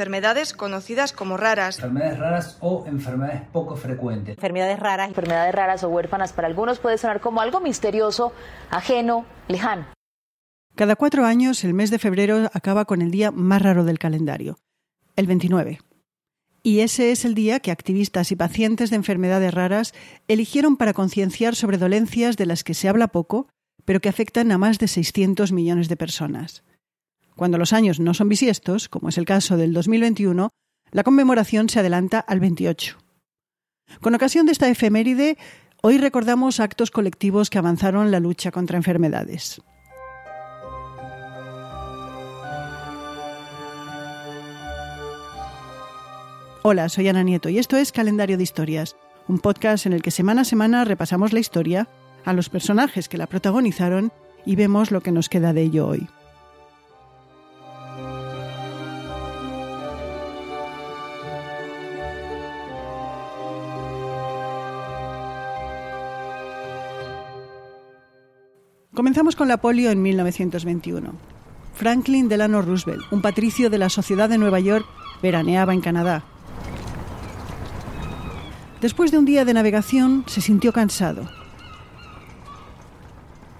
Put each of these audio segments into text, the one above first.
enfermedades conocidas como raras. Enfermedades raras o enfermedades poco frecuentes. Enfermedades raras, enfermedades raras o huérfanas para algunos puede sonar como algo misterioso, ajeno, lejano. Cada cuatro años, el mes de febrero acaba con el día más raro del calendario, el 29. Y ese es el día que activistas y pacientes de enfermedades raras eligieron para concienciar sobre dolencias de las que se habla poco, pero que afectan a más de 600 millones de personas. Cuando los años no son bisiestos, como es el caso del 2021, la conmemoración se adelanta al 28. Con ocasión de esta efeméride, hoy recordamos actos colectivos que avanzaron la lucha contra enfermedades. Hola, soy Ana Nieto y esto es Calendario de Historias, un podcast en el que semana a semana repasamos la historia, a los personajes que la protagonizaron y vemos lo que nos queda de ello hoy. Comenzamos con la polio en 1921. Franklin Delano Roosevelt, un patricio de la sociedad de Nueva York, veraneaba en Canadá. Después de un día de navegación, se sintió cansado.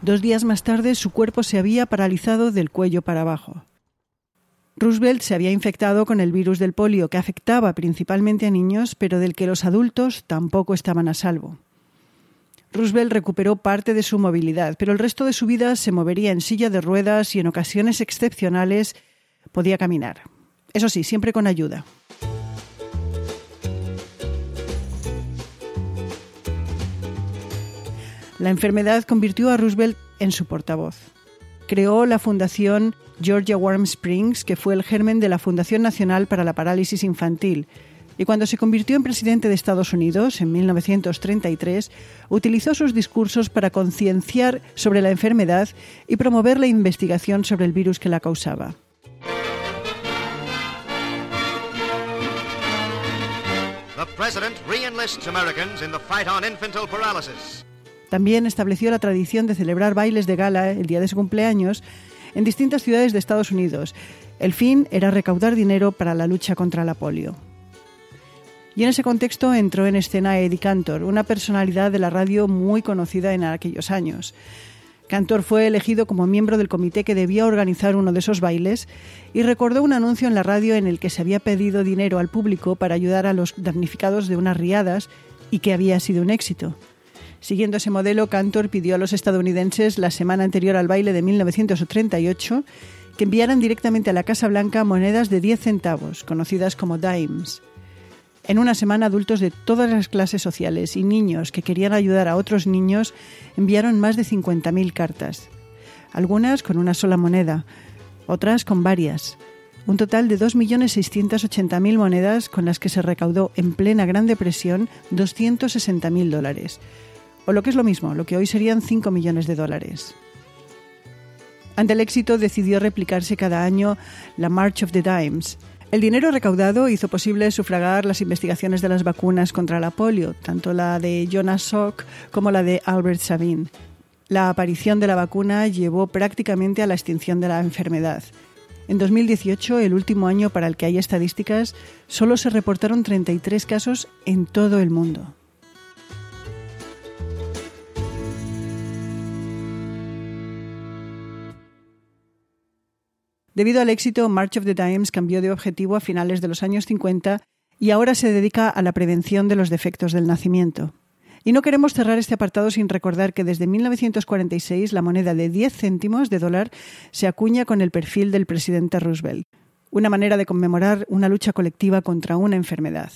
Dos días más tarde, su cuerpo se había paralizado del cuello para abajo. Roosevelt se había infectado con el virus del polio, que afectaba principalmente a niños, pero del que los adultos tampoco estaban a salvo. Roosevelt recuperó parte de su movilidad, pero el resto de su vida se movería en silla de ruedas y en ocasiones excepcionales podía caminar. Eso sí, siempre con ayuda. La enfermedad convirtió a Roosevelt en su portavoz. Creó la Fundación Georgia Warm Springs, que fue el germen de la Fundación Nacional para la Parálisis Infantil, y cuando se convirtió en presidente de Estados Unidos en 1933, utilizó sus discursos para concienciar sobre la enfermedad y promover la investigación sobre el virus que la causaba. También estableció la tradición de celebrar bailes de gala el día de su cumpleaños en distintas ciudades de Estados Unidos. El fin era recaudar dinero para la lucha contra la polio. Y en ese contexto entró en escena Eddie Cantor, una personalidad de la radio muy conocida en aquellos años. Cantor fue elegido como miembro del comité que debía organizar uno de esos bailes y recordó un anuncio en la radio en el que se había pedido dinero al público para ayudar a los damnificados de unas riadas y que había sido un éxito. Siguiendo ese modelo, Cantor pidió a los estadounidenses la semana anterior al baile de 1938 que enviaran directamente a la Casa Blanca monedas de 10 centavos, conocidas como dimes. En una semana, adultos de todas las clases sociales y niños que querían ayudar a otros niños enviaron más de 50.000 cartas. Algunas con una sola moneda, otras con varias. Un total de 2.680.000 monedas con las que se recaudó en plena Gran Depresión 260.000 dólares. O lo que es lo mismo, lo que hoy serían 5 millones de dólares. Ante el éxito decidió replicarse cada año la March of the Dimes, el dinero recaudado hizo posible sufragar las investigaciones de las vacunas contra la polio, tanto la de Jonas Salk como la de Albert Sabin. La aparición de la vacuna llevó prácticamente a la extinción de la enfermedad. En 2018, el último año para el que hay estadísticas, solo se reportaron 33 casos en todo el mundo. Debido al éxito, March of the Dimes cambió de objetivo a finales de los años 50 y ahora se dedica a la prevención de los defectos del nacimiento. Y no queremos cerrar este apartado sin recordar que desde 1946 la moneda de 10 céntimos de dólar se acuña con el perfil del presidente Roosevelt, una manera de conmemorar una lucha colectiva contra una enfermedad.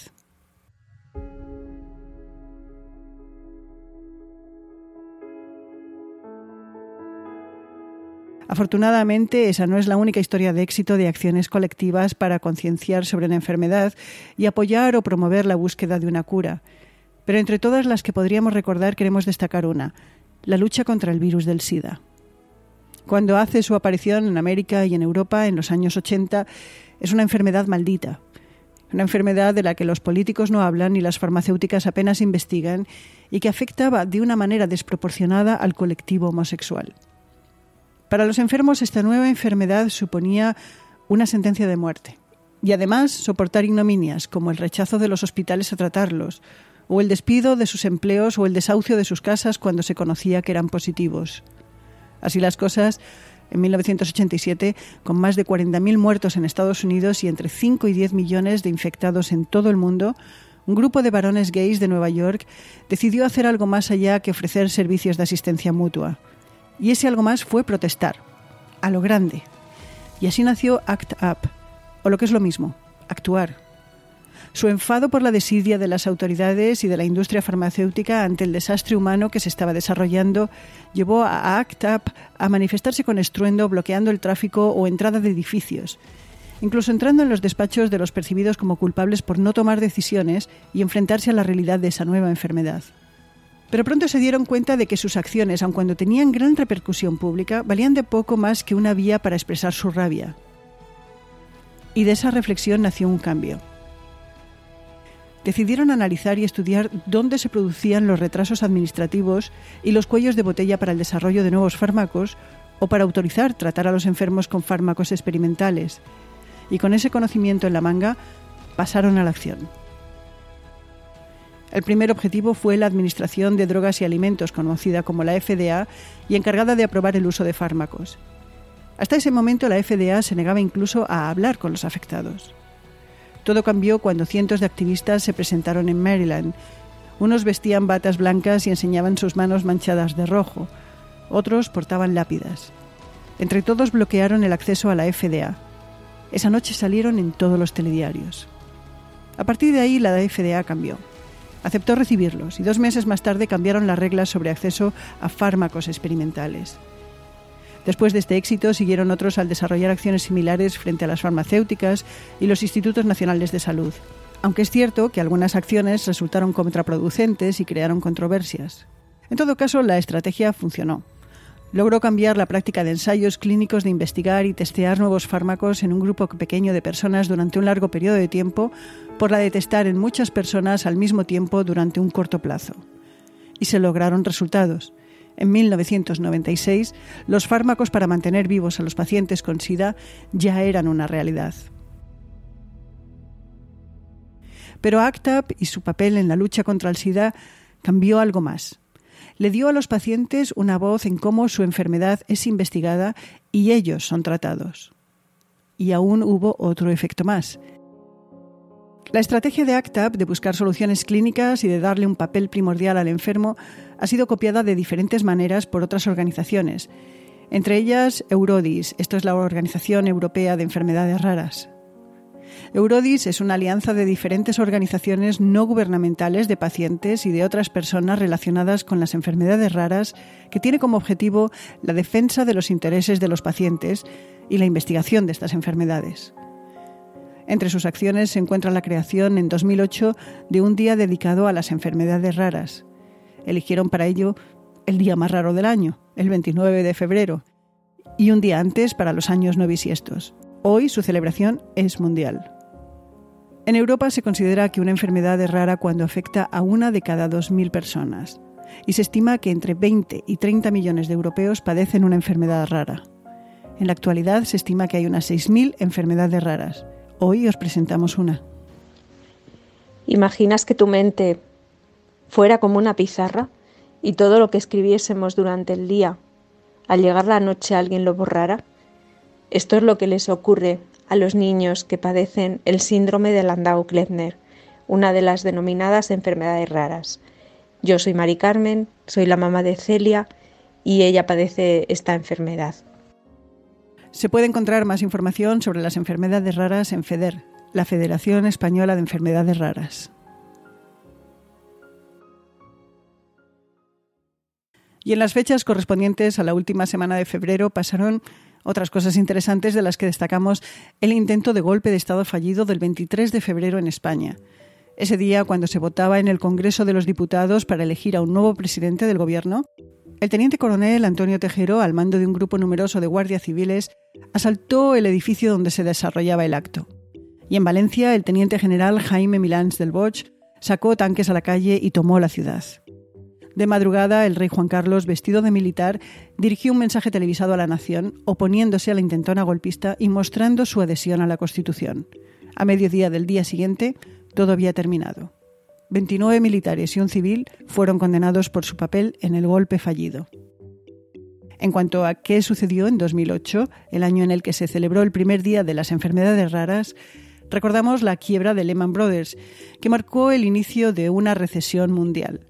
Afortunadamente, esa no es la única historia de éxito de acciones colectivas para concienciar sobre la enfermedad y apoyar o promover la búsqueda de una cura. Pero entre todas las que podríamos recordar queremos destacar una, la lucha contra el virus del SIDA. Cuando hace su aparición en América y en Europa en los años 80, es una enfermedad maldita, una enfermedad de la que los políticos no hablan y las farmacéuticas apenas investigan y que afectaba de una manera desproporcionada al colectivo homosexual. Para los enfermos esta nueva enfermedad suponía una sentencia de muerte. y además soportar ignominias como el rechazo de los hospitales a tratarlos, o el despido de sus empleos o el desahucio de sus casas cuando se conocía que eran positivos. Así las cosas, en 1987, con más de 40.000 muertos en Estados Unidos y entre 5 y 10 millones de infectados en todo el mundo, un grupo de varones gays de Nueva York decidió hacer algo más allá que ofrecer servicios de asistencia mutua. Y ese algo más fue protestar, a lo grande. Y así nació ACT UP, o lo que es lo mismo, actuar. Su enfado por la desidia de las autoridades y de la industria farmacéutica ante el desastre humano que se estaba desarrollando llevó a ACT UP a manifestarse con estruendo bloqueando el tráfico o entrada de edificios, incluso entrando en los despachos de los percibidos como culpables por no tomar decisiones y enfrentarse a la realidad de esa nueva enfermedad. Pero pronto se dieron cuenta de que sus acciones, aun cuando tenían gran repercusión pública, valían de poco más que una vía para expresar su rabia. Y de esa reflexión nació un cambio. Decidieron analizar y estudiar dónde se producían los retrasos administrativos y los cuellos de botella para el desarrollo de nuevos fármacos o para autorizar tratar a los enfermos con fármacos experimentales. Y con ese conocimiento en la manga, pasaron a la acción. El primer objetivo fue la Administración de Drogas y Alimentos, conocida como la FDA, y encargada de aprobar el uso de fármacos. Hasta ese momento la FDA se negaba incluso a hablar con los afectados. Todo cambió cuando cientos de activistas se presentaron en Maryland. Unos vestían batas blancas y enseñaban sus manos manchadas de rojo. Otros portaban lápidas. Entre todos bloquearon el acceso a la FDA. Esa noche salieron en todos los telediarios. A partir de ahí la FDA cambió. Aceptó recibirlos y dos meses más tarde cambiaron las reglas sobre acceso a fármacos experimentales. Después de este éxito, siguieron otros al desarrollar acciones similares frente a las farmacéuticas y los institutos nacionales de salud. Aunque es cierto que algunas acciones resultaron contraproducentes y crearon controversias. En todo caso, la estrategia funcionó. Logró cambiar la práctica de ensayos clínicos de investigar y testear nuevos fármacos en un grupo pequeño de personas durante un largo periodo de tiempo por la de testar en muchas personas al mismo tiempo durante un corto plazo. Y se lograron resultados. En 1996, los fármacos para mantener vivos a los pacientes con SIDA ya eran una realidad. Pero ACTAP y su papel en la lucha contra el SIDA cambió algo más. Le dio a los pacientes una voz en cómo su enfermedad es investigada y ellos son tratados. Y aún hubo otro efecto más. La estrategia de ACTAP de buscar soluciones clínicas y de darle un papel primordial al enfermo ha sido copiada de diferentes maneras por otras organizaciones, entre ellas Eurodis, esto es la Organización Europea de Enfermedades Raras. Eurodis es una alianza de diferentes organizaciones no gubernamentales de pacientes y de otras personas relacionadas con las enfermedades raras que tiene como objetivo la defensa de los intereses de los pacientes y la investigación de estas enfermedades. Entre sus acciones se encuentra la creación en 2008 de un día dedicado a las enfermedades raras. Eligieron para ello el día más raro del año, el 29 de febrero, y un día antes para los años no bisiestos. Hoy su celebración es mundial. En Europa se considera que una enfermedad es rara cuando afecta a una de cada 2.000 personas, y se estima que entre 20 y 30 millones de europeos padecen una enfermedad rara. En la actualidad se estima que hay unas 6.000 enfermedades raras, Hoy os presentamos una. ¿Imaginas que tu mente fuera como una pizarra y todo lo que escribiésemos durante el día, al llegar la noche alguien lo borrara? Esto es lo que les ocurre a los niños que padecen el síndrome de Landau-Kleffner, una de las denominadas enfermedades raras. Yo soy Mari Carmen, soy la mamá de Celia y ella padece esta enfermedad. Se puede encontrar más información sobre las enfermedades raras en FEDER, la Federación Española de Enfermedades Raras. Y en las fechas correspondientes a la última semana de febrero pasaron otras cosas interesantes de las que destacamos el intento de golpe de Estado fallido del 23 de febrero en España. Ese día, cuando se votaba en el Congreso de los Diputados para elegir a un nuevo presidente del Gobierno, el teniente coronel Antonio Tejero, al mando de un grupo numeroso de guardias civiles, asaltó el edificio donde se desarrollaba el acto. Y en Valencia, el teniente general Jaime Milans del Bosch sacó tanques a la calle y tomó la ciudad. De madrugada, el rey Juan Carlos, vestido de militar, dirigió un mensaje televisado a la nación, oponiéndose a la intentona golpista y mostrando su adhesión a la Constitución. A mediodía del día siguiente, todo había terminado. 29 militares y un civil fueron condenados por su papel en el golpe fallido. En cuanto a qué sucedió en 2008, el año en el que se celebró el primer día de las enfermedades raras, recordamos la quiebra de Lehman Brothers, que marcó el inicio de una recesión mundial.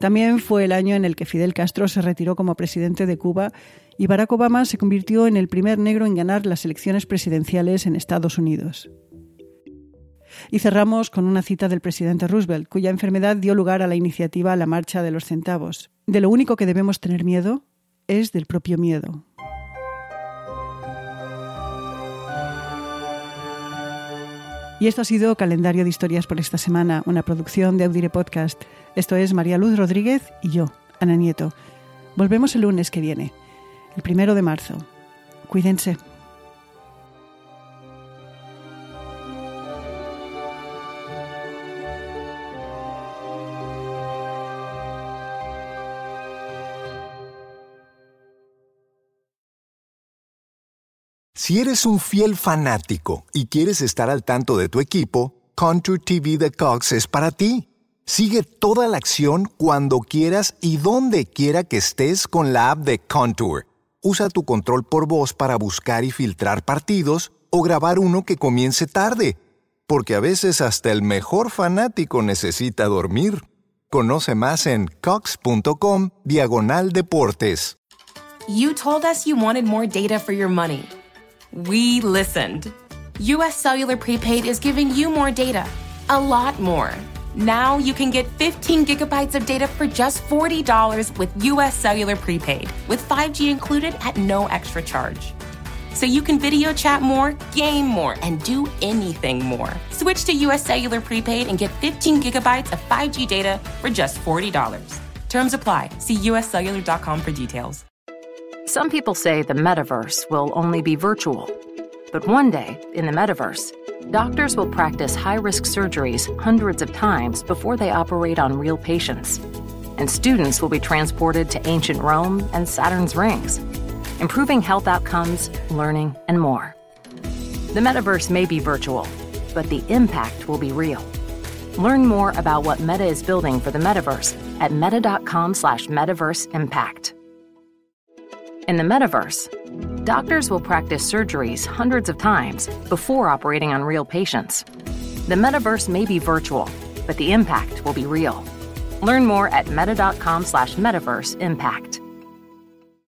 También fue el año en el que Fidel Castro se retiró como presidente de Cuba y Barack Obama se convirtió en el primer negro en ganar las elecciones presidenciales en Estados Unidos. Y cerramos con una cita del presidente Roosevelt, cuya enfermedad dio lugar a la iniciativa La Marcha de los Centavos. De lo único que debemos tener miedo es del propio miedo. Y esto ha sido Calendario de Historias por esta semana, una producción de Audire Podcast. Esto es María Luz Rodríguez y yo, Ana Nieto. Volvemos el lunes que viene, el primero de marzo. Cuídense. Si eres un fiel fanático y quieres estar al tanto de tu equipo, Contour TV de Cox es para ti. Sigue toda la acción cuando quieras y donde quiera que estés con la app de Contour. Usa tu control por voz para buscar y filtrar partidos o grabar uno que comience tarde, porque a veces hasta el mejor fanático necesita dormir. Conoce más en cox.com diagonal deportes. You told us you wanted more data for your money. We listened. US Cellular Prepaid is giving you more data, a lot more. Now you can get 15 gigabytes of data for just $40 with US Cellular Prepaid, with 5G included at no extra charge. So you can video chat more, game more, and do anything more. Switch to US Cellular Prepaid and get 15 gigabytes of 5G data for just $40. Terms apply. See uscellular.com for details. Some people say the metaverse will only be virtual. But one day, in the metaverse, doctors will practice high risk surgeries hundreds of times before they operate on real patients. And students will be transported to ancient Rome and Saturn's rings, improving health outcomes, learning, and more. The metaverse may be virtual, but the impact will be real. Learn more about what Meta is building for the metaverse at meta.com slash metaverse impact. In the metaverse, doctors will practice surgeries hundreds of times before operating on real patients. The metaverse may be virtual, but the impact will be real. Learn more at meta.com slash metaverse impact.